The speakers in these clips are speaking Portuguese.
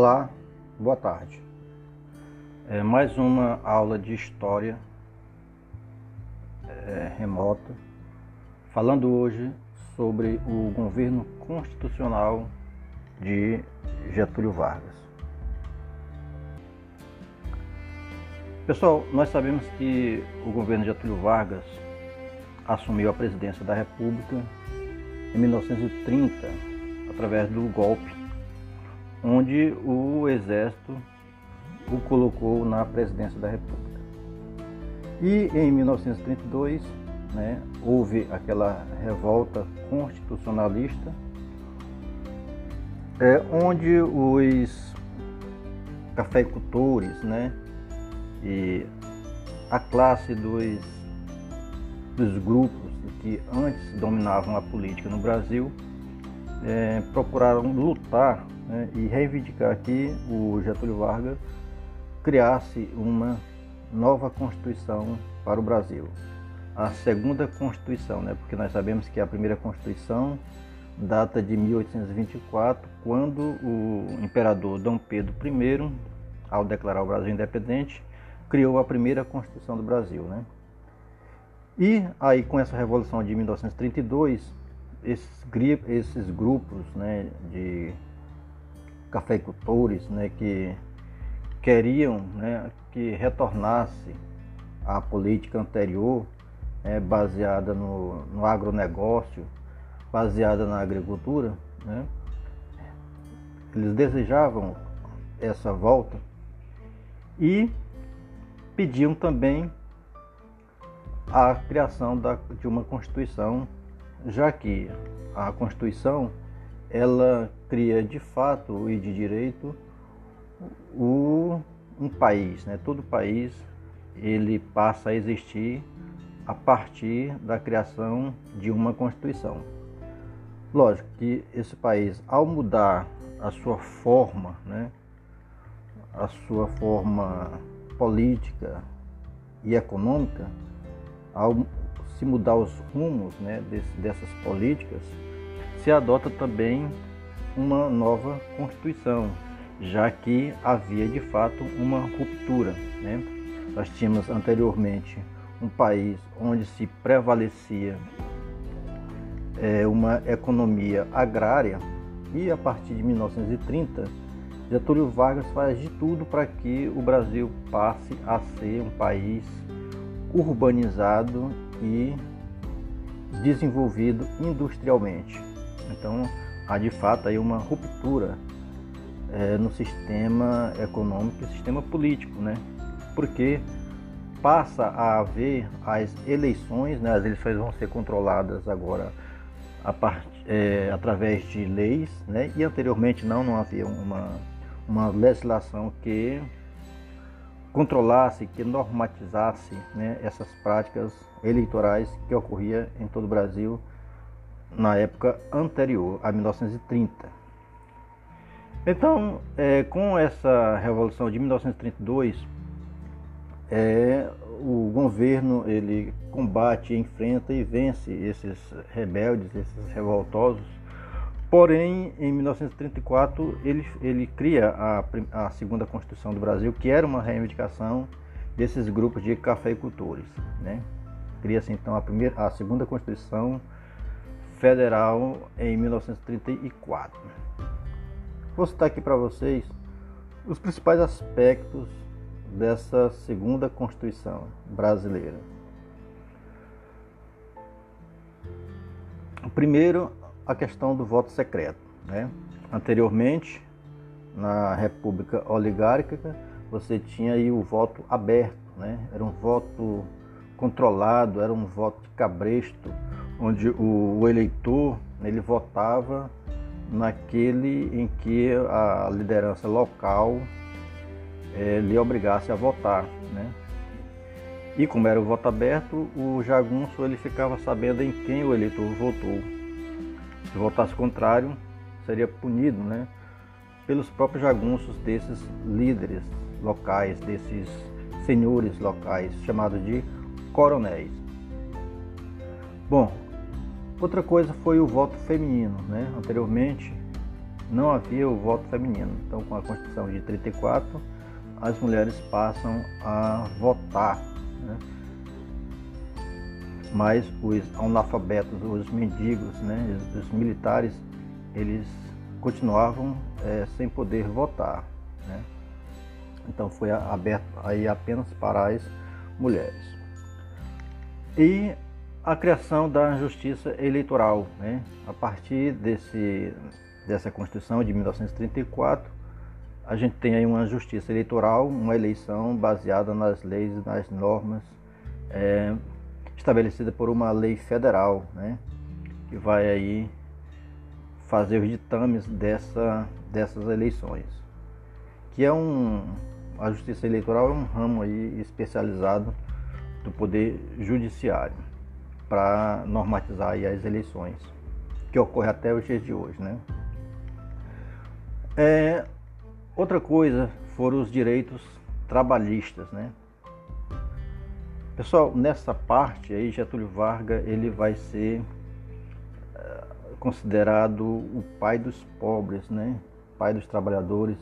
Olá, boa tarde. É mais uma aula de história é, remota, falando hoje sobre o governo constitucional de Getúlio Vargas. Pessoal, nós sabemos que o governo Getúlio Vargas assumiu a presidência da República em 1930 através do golpe onde o exército o colocou na presidência da República. E em 1932 né, houve aquela revolta constitucionalista, é, onde os cafeicultores né, e a classe dos, dos grupos que antes dominavam a política no Brasil é, procuraram lutar né, e reivindicar que o Getúlio Vargas criasse uma nova Constituição para o Brasil. A segunda Constituição, né, porque nós sabemos que a primeira Constituição data de 1824, quando o imperador Dom Pedro I, ao declarar o Brasil independente, criou a primeira Constituição do Brasil. Né? E aí, com essa Revolução de 1932, esses, esses grupos né, de cafeicultores né, que queriam né, que retornasse à política anterior, né, baseada no, no agronegócio, baseada na agricultura. Né, eles desejavam essa volta e pediam também a criação da, de uma Constituição, já que a Constituição ela cria de fato e de direito o, um país, né? todo país ele passa a existir a partir da criação de uma Constituição. Lógico que esse país, ao mudar a sua forma, né, a sua forma política e econômica, ao se mudar os rumos né, desse, dessas políticas, se adota também uma nova Constituição, já que havia de fato uma ruptura. Né? Nós tínhamos anteriormente um país onde se prevalecia é, uma economia agrária e a partir de 1930 Getúlio Vargas faz de tudo para que o Brasil passe a ser um país urbanizado e desenvolvido industrialmente. Então, há de fato aí uma ruptura é, no sistema econômico e sistema político, né? Porque passa a haver as eleições, né? as eleições vão ser controladas agora part, é, através de leis, né? e anteriormente não, não havia uma, uma legislação que controlasse, que normatizasse né? essas práticas eleitorais que ocorria em todo o Brasil na época anterior a 1930. Então, é, com essa revolução de 1932, é, o governo ele combate, enfrenta e vence esses rebeldes, esses revoltosos. Porém, em 1934 ele, ele cria a, a segunda Constituição do Brasil, que era uma reivindicação desses grupos de cafeicultores, né? Cria-se então a primeira, a segunda Constituição federal em 1934. Vou citar aqui para vocês os principais aspectos dessa segunda Constituição brasileira. Primeiro, a questão do voto secreto. Né? Anteriormente, na República Oligárquica, você tinha aí o voto aberto, né? era um voto controlado, era um voto de cabresto, onde o, o eleitor ele votava naquele em que a liderança local é, lhe obrigasse a votar, né? E como era o voto aberto, o jagunço ele ficava sabendo em quem o eleitor votou. Se votasse contrário, seria punido, né? Pelos próprios jagunços desses líderes locais, desses senhores locais, chamados de coronéis. Bom, Outra coisa foi o voto feminino. Né? Anteriormente, não havia o voto feminino. Então, com a Constituição de 34, as mulheres passam a votar. Né? Mas os analfabetos, os mendigos, né, os militares, eles continuavam é, sem poder votar. Né? Então foi aberto aí apenas para as mulheres. E a criação da justiça eleitoral, né? a partir desse, dessa Constituição de 1934, a gente tem aí uma justiça eleitoral, uma eleição baseada nas leis e nas normas é, estabelecida por uma lei federal, né? que vai aí fazer os ditames dessa, dessas eleições, que é um a justiça eleitoral é um ramo aí especializado do poder judiciário para normatizar as eleições, que ocorre até os dias de hoje, né? É, outra coisa foram os direitos trabalhistas, né? Pessoal, nessa parte aí Getúlio Vargas ele vai ser é, considerado o pai dos pobres, né? Pai dos trabalhadores,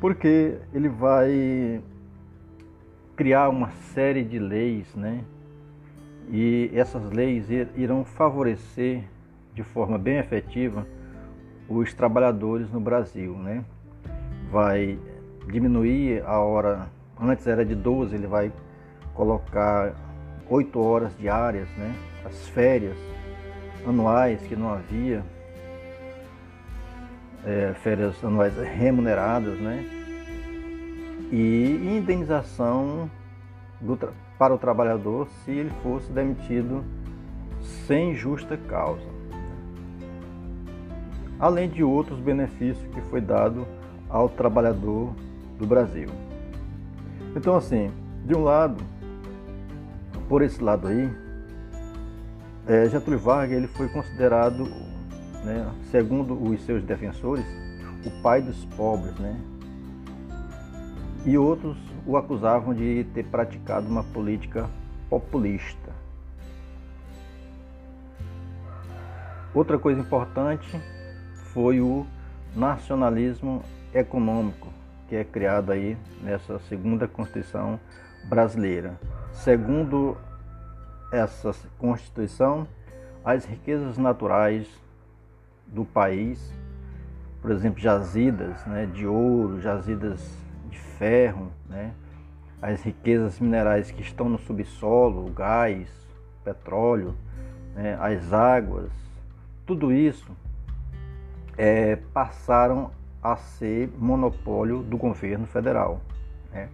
porque ele vai criar uma série de leis, né? E essas leis irão favorecer de forma bem efetiva os trabalhadores no Brasil, né? Vai diminuir a hora, antes era de 12, ele vai colocar 8 horas diárias, né? As férias anuais que não havia, é, férias anuais remuneradas, né? E indenização do, para o trabalhador se ele fosse demitido sem justa causa. Além de outros benefícios que foi dado ao trabalhador do Brasil. Então assim, de um lado, por esse lado aí, é, Getúlio Vargas ele foi considerado né, segundo os seus defensores, o pai dos pobres, né? E outros o acusavam de ter praticado uma política populista. Outra coisa importante foi o nacionalismo econômico, que é criado aí nessa segunda Constituição brasileira. Segundo essa Constituição, as riquezas naturais do país, por exemplo, jazidas né, de ouro, jazidas de ferro, né, as riquezas minerais que estão no subsolo, o gás, petróleo, né, as águas, tudo isso é, passaram a ser monopólio do governo federal. Né?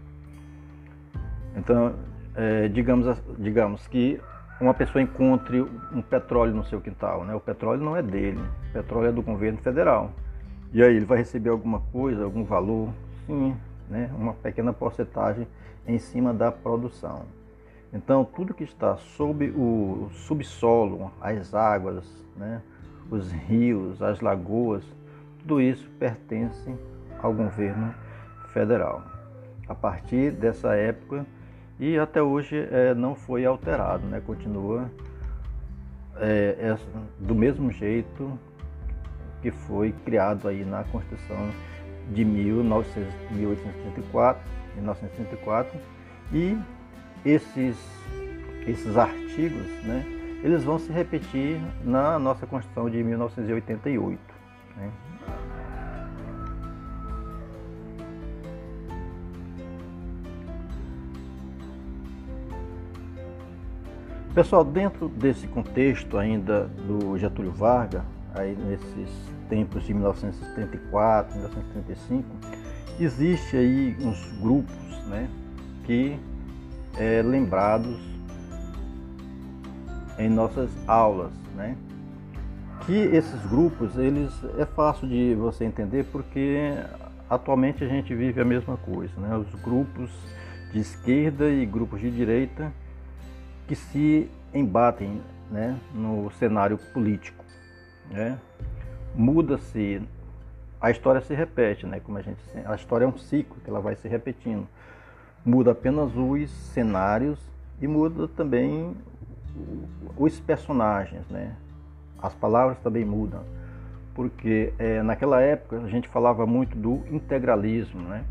Então, é, digamos, digamos que uma pessoa encontre um petróleo no seu quintal. Né? O petróleo não é dele, o petróleo é do governo federal. E aí ele vai receber alguma coisa, algum valor? Sim, né? uma pequena porcentagem em cima da produção. Então, tudo que está sob o subsolo, as águas, né? os rios, as lagoas, tudo isso pertence ao governo federal. A partir dessa época, e até hoje é, não foi alterado, né? continua é, é, do mesmo jeito que foi criado aí na Constituição de 1834, 1934 e esses, esses artigos, né, eles vão se repetir na nossa Constituição de 1988. Né? Pessoal, dentro desse contexto ainda do Getúlio Vargas, aí nesses tempos de 1974, 1975, existe aí uns grupos, né, que é lembrados em nossas aulas, né? Que esses grupos, eles é fácil de você entender porque atualmente a gente vive a mesma coisa, né? Os grupos de esquerda e grupos de direita que se embatem né, no cenário político. Né? Muda-se, a história se repete, né? Como a gente, a história é um ciclo que ela vai se repetindo. Muda apenas os cenários e muda também os personagens, né? As palavras também mudam, porque é, naquela época a gente falava muito do integralismo, né?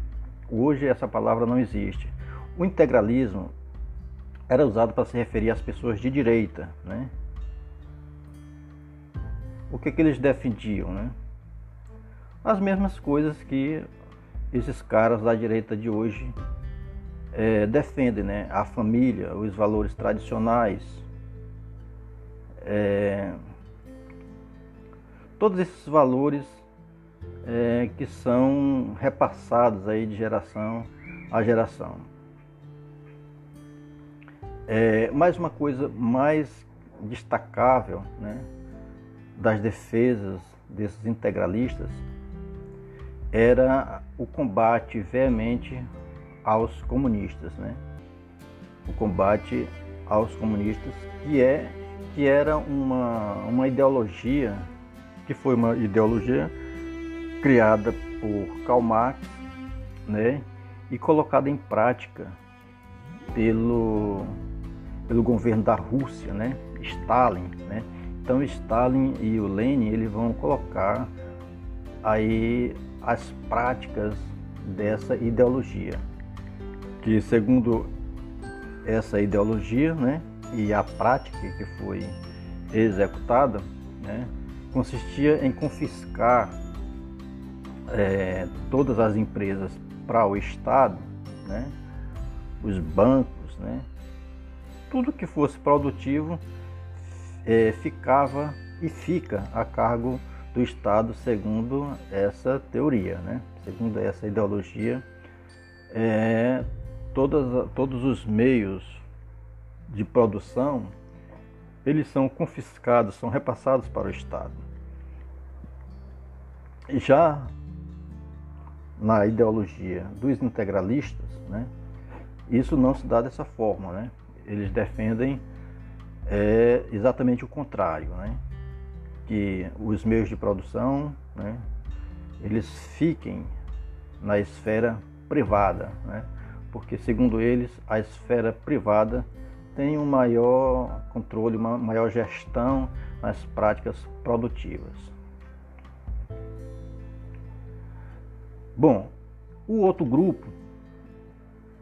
Hoje essa palavra não existe. O integralismo era usado para se referir às pessoas de direita, né? O que, que eles defendiam, né? As mesmas coisas que esses caras da direita de hoje é, defendem, né? A família, os valores tradicionais, é, todos esses valores é, que são repassados aí de geração a geração. É, mais uma coisa mais destacável né, das defesas desses integralistas era o combate veemente aos comunistas, né? O combate aos comunistas que é que era uma, uma ideologia que foi uma ideologia criada por Karl Marx, né, e colocada em prática pelo, pelo governo da Rússia, né, Stalin, né. Então Stalin e o Lenin eles vão colocar aí as práticas dessa ideologia, que segundo essa ideologia, né, e a prática que foi executada, né, consistia em confiscar é, todas as empresas para o Estado, né? os bancos, né? tudo que fosse produtivo é, ficava e fica a cargo do Estado, segundo essa teoria, né? segundo essa ideologia. É, todas, todos os meios de produção eles são confiscados, são repassados para o Estado. Já na ideologia dos integralistas, né, isso não se dá dessa forma. Né? Eles defendem é, exatamente o contrário, né? que os meios de produção né, eles fiquem na esfera privada, né? porque segundo eles a esfera privada tem um maior controle, uma maior gestão nas práticas produtivas. Bom, o outro grupo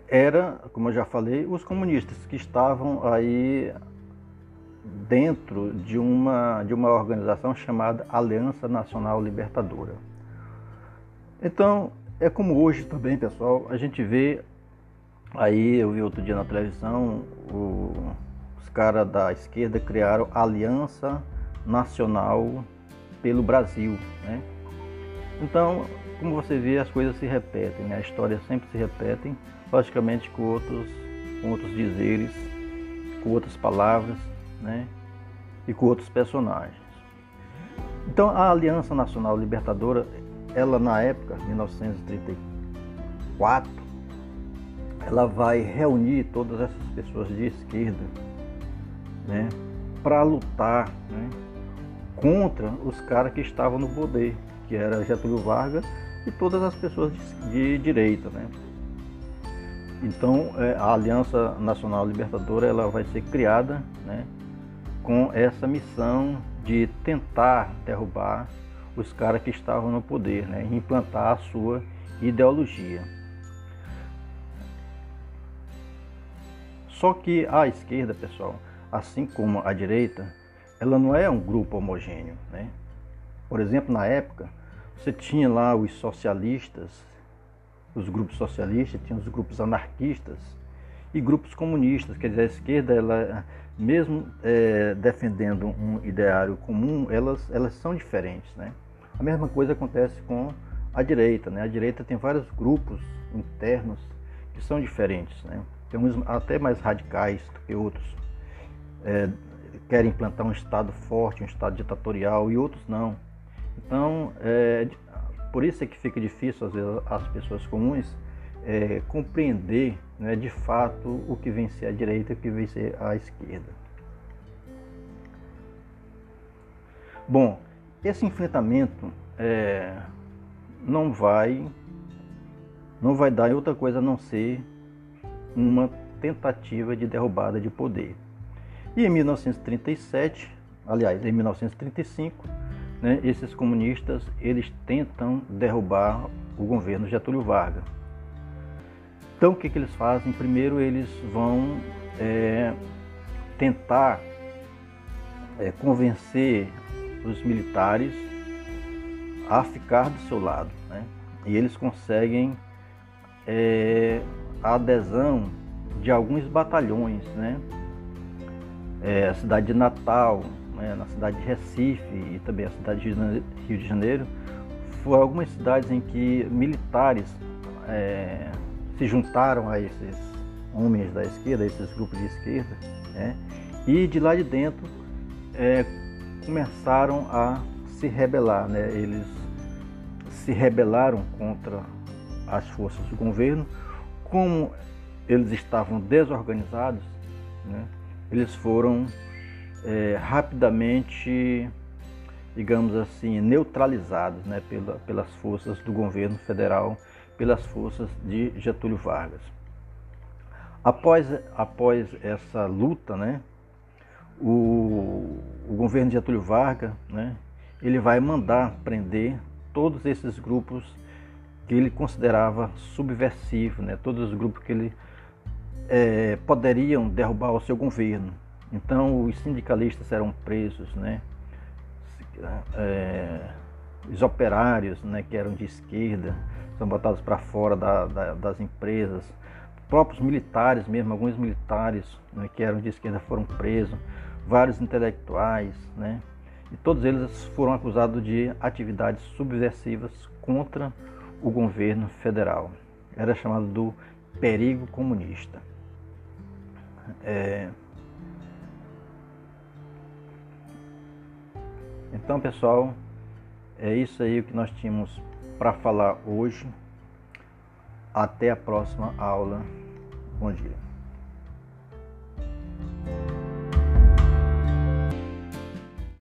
era, como eu já falei, os comunistas que estavam aí dentro de uma, de uma organização chamada Aliança Nacional Libertadora. Então, é como hoje também, pessoal, a gente vê Aí eu vi outro dia na televisão, o, os caras da esquerda criaram Aliança Nacional pelo Brasil, né? Então, como você vê, as coisas se repetem, né? A história sempre se repete, logicamente com outros, com outros dizeres, com outras palavras, né? E com outros personagens. Então, a Aliança Nacional Libertadora, ela na época, 1934, ela vai reunir todas essas pessoas de esquerda né, para lutar né, contra os caras que estavam no poder, que era Getúlio Vargas e todas as pessoas de, de direita. Né. Então é, a Aliança Nacional Libertadora ela vai ser criada né, com essa missão de tentar derrubar os caras que estavam no poder, né, implantar a sua ideologia. Só que a esquerda, pessoal, assim como a direita, ela não é um grupo homogêneo. Né? Por exemplo, na época, você tinha lá os socialistas, os grupos socialistas, tinha os grupos anarquistas e grupos comunistas. Quer dizer, a esquerda, ela, mesmo é, defendendo um ideário comum, elas, elas são diferentes. Né? A mesma coisa acontece com a direita. Né? A direita tem vários grupos internos que são diferentes. Né? Tem uns até mais radicais do que outros. É, querem implantar um Estado forte, um Estado ditatorial, e outros não. Então, é, por isso é que fica difícil, às vezes, as pessoas comuns é, compreender né, de fato o que vem ser a direita e o que vem ser a esquerda. Bom, esse enfrentamento é, não vai não vai dar outra coisa a não ser uma tentativa de derrubada de poder. E em 1937, aliás, em 1935, né, esses comunistas eles tentam derrubar o governo Getúlio Vargas. Então o que, que eles fazem? Primeiro eles vão é, tentar é, convencer os militares a ficar do seu lado. Né? E eles conseguem é, a adesão de alguns batalhões, né? É, a cidade de Natal, né? na cidade de Recife e também a cidade de Rio de Janeiro, foram algumas cidades em que militares é, se juntaram a esses homens da esquerda, a esses grupos de esquerda, né? e de lá de dentro é, começaram a se rebelar, né? eles se rebelaram contra as forças do governo, como eles estavam desorganizados, né? eles foram é, rapidamente, digamos assim, neutralizados né? Pela, pelas forças do governo federal, pelas forças de Getúlio Vargas. Após, após essa luta, né? o, o governo de Getúlio Vargas, né? ele vai mandar prender todos esses grupos que ele considerava subversivos, né? todos os grupos que ele é, poderiam derrubar o seu governo. Então os sindicalistas eram presos, né? É, os operários, né, que eram de esquerda, são botados para fora da, da, das empresas. Próprios militares mesmo, alguns militares né, que eram de esquerda foram presos, vários intelectuais, né? E todos eles foram acusados de atividades subversivas contra o governo federal. Era chamado do perigo comunista. É... Então, pessoal, é isso aí que nós tínhamos para falar hoje. Até a próxima aula. Bom dia.